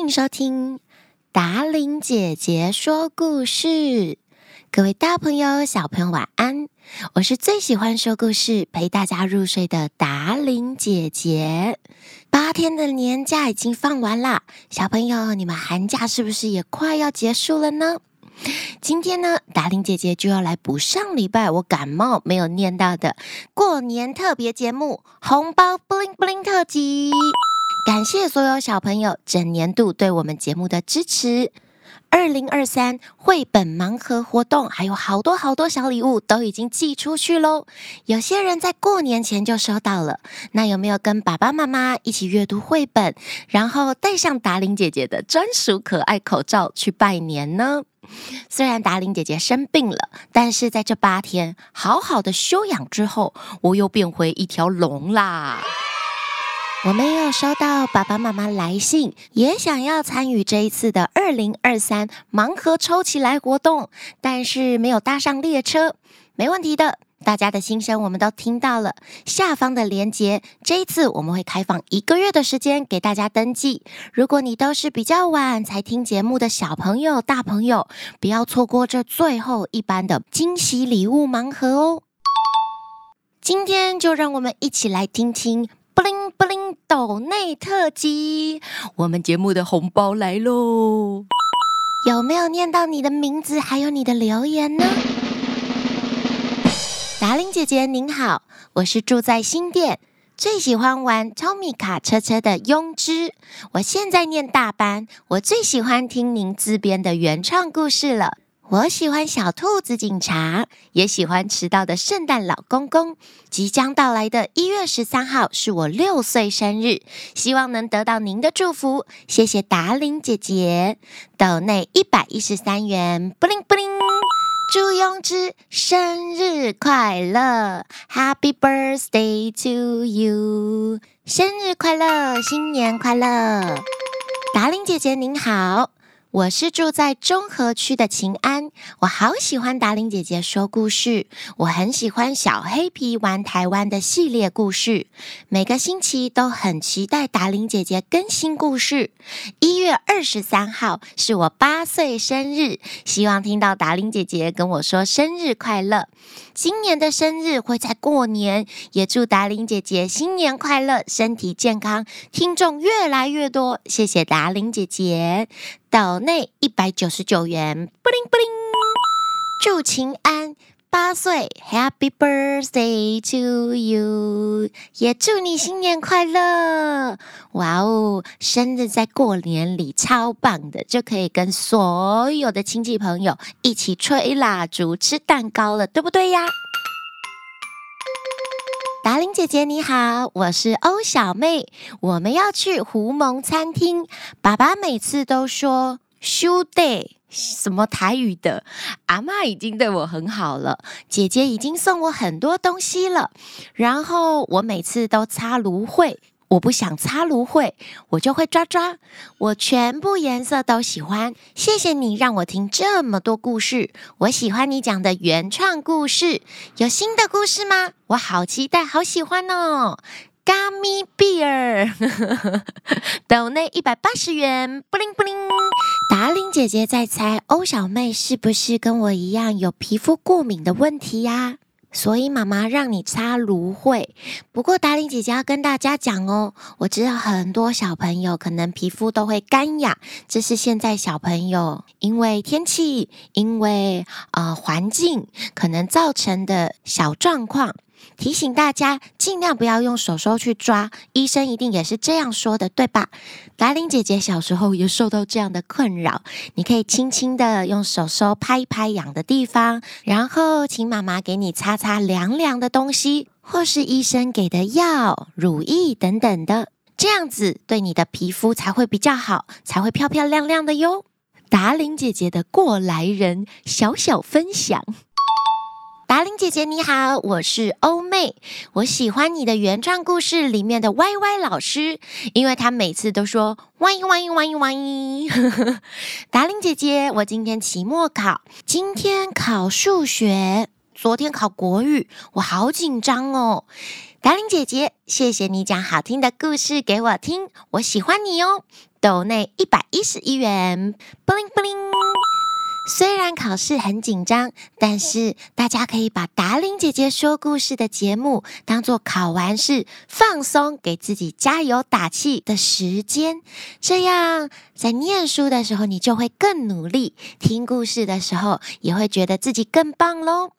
迎收听达伶姐姐说故事。各位大朋友、小朋友，晚安！我是最喜欢说故事、陪大家入睡的达伶姐姐。八天的年假已经放完啦，小朋友，你们寒假是不是也快要结束了呢？今天呢，达伶姐姐就要来补上礼拜我感冒没有念到的过年特别节目——红包 bling bling 特辑。感谢所有小朋友整年度对我们节目的支持。二零二三绘本盲盒活动还有好多好多小礼物都已经寄出去喽。有些人在过年前就收到了，那有没有跟爸爸妈妈一起阅读绘本，然后戴上达玲姐姐的专属可爱口罩去拜年呢？虽然达玲姐姐生病了，但是在这八天好好的休养之后，我又变回一条龙啦。我们也有收到爸爸妈妈来信，也想要参与这一次的二零二三盲盒抽起来活动，但是没有搭上列车。没问题的，大家的心声我们都听到了。下方的链接，这一次我们会开放一个月的时间给大家登记。如果你都是比较晚才听节目的小朋友、大朋友，不要错过这最后一班的惊喜礼物盲盒哦。今天就让我们一起来听听。布灵布灵抖内特辑，我们节目的红包来喽！有没有念到你的名字，还有你的留言呢？达玲姐姐您好，我是住在新店，最喜欢玩超米卡车车的庸之。我现在念大班，我最喜欢听您自编的原创故事了。我喜欢小兔子警察，也喜欢迟到的圣诞老公公。即将到来的一月十三号是我六岁生日，希望能得到您的祝福。谢谢达伶姐姐，斗内一百一十三元，布灵布灵，祝庸之生日快乐，Happy birthday to you，生日快乐，新年快乐，达伶姐姐您好。我是住在中和区的晴安，我好喜欢达玲姐姐说故事，我很喜欢小黑皮玩台湾的系列故事，每个星期都很期待达玲姐姐更新故事。一月二十三号是我八岁生日，希望听到达玲姐姐跟我说生日快乐。今年的生日会在过年，也祝达玲姐姐新年快乐，身体健康，听众越来越多。谢谢达玲姐姐。斗内一百九十九元，布灵布灵，祝晴安八岁，Happy birthday to you，也祝你新年快乐！哇哦，生日在过年里超棒的，就可以跟所有的亲戚朋友一起吹蜡烛、吃蛋糕了，对不对呀？达玲姐姐你好，我是欧小妹，我们要去狐獴餐厅。爸爸每次都说“修 day”，什么台语的？阿嬷已经对我很好了，姐姐已经送我很多东西了，然后我每次都擦芦荟。我不想擦芦荟，我就会抓抓。我全部颜色都喜欢。谢谢你让我听这么多故事，我喜欢你讲的原创故事。有新的故事吗？我好期待，好喜欢哦！Gummy Bear，斗内一百八十元，布灵布灵。达伶姐姐在猜欧小妹是不是跟我一样有皮肤过敏的问题呀？所以妈妈让你擦芦荟，不过达伶姐姐要跟大家讲哦，我知道很多小朋友可能皮肤都会干痒，这是现在小朋友因为天气、因为呃环境可能造成的小状况。提醒大家尽量不要用手手去抓，医生一定也是这样说的，对吧？达伶姐姐小时候也受到这样的困扰，你可以轻轻的用手手拍一拍痒的地方，然后请妈妈给你擦擦凉凉的东西，或是医生给的药、乳液等等的，这样子对你的皮肤才会比较好，才会漂漂亮亮的哟。达伶姐姐的过来人小小分享。达令姐姐你好，我是欧妹，我喜欢你的原创故事里面的歪歪老师，因为他每次都说歪歪歪歪。达令姐姐，我今天期末考，今天考数学。昨天考国语，我好紧张哦。达令姐姐，谢谢你讲好听的故事给我听，我喜欢你哦。斗内一百一十一元，布灵布灵。虽然考试很紧张，但是大家可以把达令姐姐说故事的节目当做考完试放松、给自己加油打气的时间。这样在念书的时候，你就会更努力；听故事的时候，也会觉得自己更棒喽。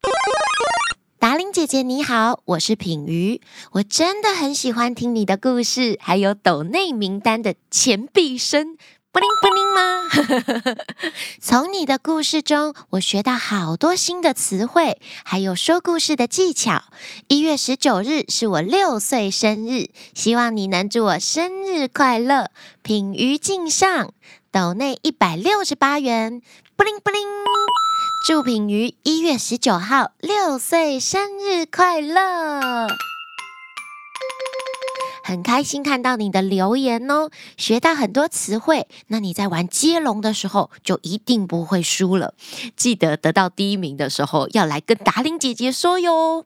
达令姐姐你好，我是品妤，我真的很喜欢听你的故事，还有抖内名单的钱币声。布灵布灵吗？从你的故事中，我学到好多新的词汇，还有说故事的技巧。一月十九日是我六岁生日，希望你能祝我生日快乐。品妤敬上，斗内一百六十八元。布灵布灵，祝品妤一月十九号六岁生日快乐。很开心看到你的留言哦，学到很多词汇。那你在玩接龙的时候，就一定不会输了。记得得到第一名的时候，要来跟达令姐姐说哟。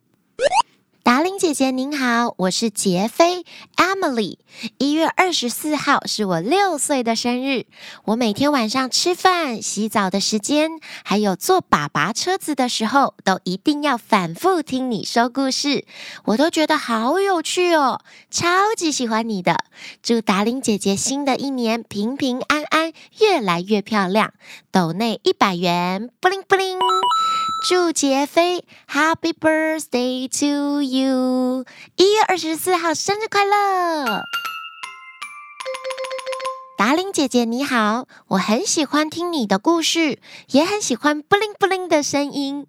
达令姐姐您好，我是杰菲 Emily。一月二十四号是我六岁的生日。我每天晚上吃饭、洗澡的时间，还有坐爸爸车子的时候，都一定要反复听你说故事，我都觉得好有趣哦，超级喜欢你的。祝达令姐姐新的一年平平安安，越来越漂亮。斗内一百元，布灵布灵。祝杰菲 Happy Birthday to you！一月二十四号生日快乐！达伶姐姐你好，我很喜欢听你的故事，也很喜欢布灵布灵的声音。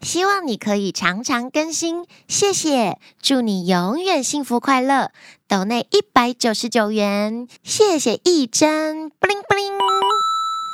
希望你可以常常更新，谢谢！祝你永远幸福快乐。斗内一百九十九元，谢谢义珍，布灵布灵。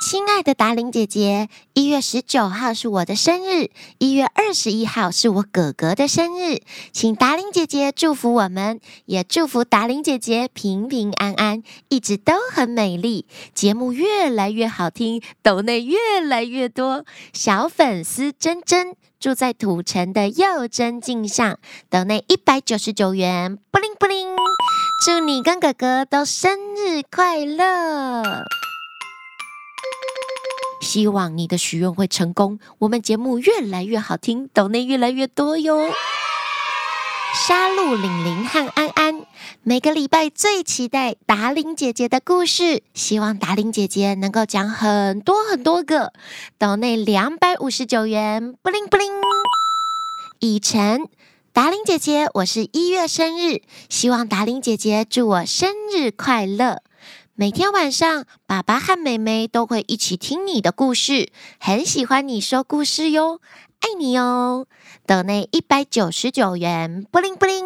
亲爱的达玲姐姐，一月十九号是我的生日，一月二十一号是我哥哥的生日，请达玲姐姐祝福我们，也祝福达玲姐姐平平安安，一直都很美丽，节目越来越好听，斗内越来越多。小粉丝珍珍住在土城的佑珍敬上，斗内一百九十九元，布灵布灵，祝你跟哥哥都生日快乐。希望你的许愿会成功，我们节目越来越好听，斗内越来越多哟。沙鹿玲玲和安安，每个礼拜最期待达伶姐姐的故事，希望达伶姐姐能够讲很多很多个。岛内两百五十九元，布灵布灵。以晨，达伶姐姐，我是一月生日，希望达伶姐姐祝我生日快乐。每天晚上，爸爸和妹妹都会一起听你的故事，很喜欢你说故事哟，爱你哟。斗内一百九十九元，布灵布灵。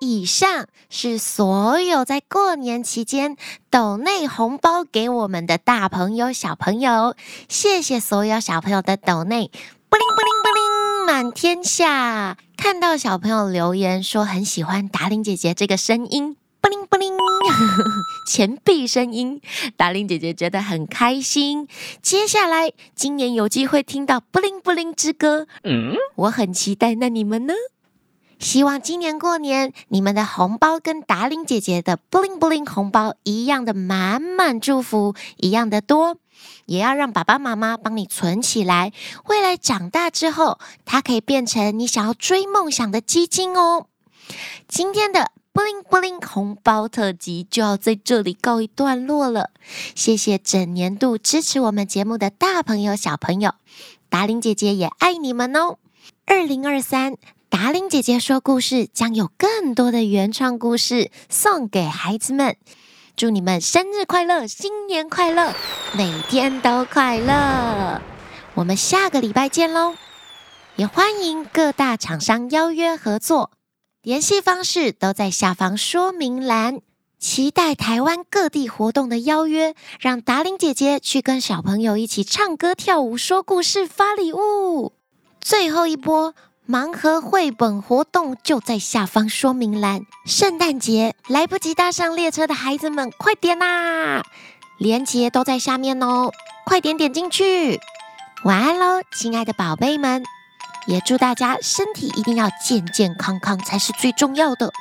以上是所有在过年期间斗内红包给我们的大朋友、小朋友，谢谢所有小朋友的斗内，布灵布灵布灵，满天下。看到小朋友留言说很喜欢达令姐姐这个声音，布灵布灵，钱币声音，达令姐姐觉得很开心。接下来今年有机会听到布灵布灵之歌，嗯，我很期待。那你们呢？希望今年过年你们的红包跟达令姐姐的布灵布灵红包一样的满满祝福，一样的多。也要让爸爸妈妈帮你存起来，未来长大之后，它可以变成你想要追梦想的基金哦。今天的布灵布灵红包特辑就要在这里告一段落了。谢谢整年度支持我们节目的大朋友小朋友，达玲姐姐也爱你们哦。二零二三，达玲姐姐说故事将有更多的原创故事送给孩子们。祝你们生日快乐，新年快乐，每天都快乐！我们下个礼拜见喽！也欢迎各大厂商邀约合作，联系方式都在下方说明栏。期待台湾各地活动的邀约，让达玲姐姐去跟小朋友一起唱歌、跳舞、说故事、发礼物。最后一波。盲盒绘本活动就在下方说明栏。圣诞节来不及搭上列车的孩子们，快点啦！链接都在下面哦，快点点进去。晚安喽，亲爱的宝贝们，也祝大家身体一定要健健康康才是最重要的。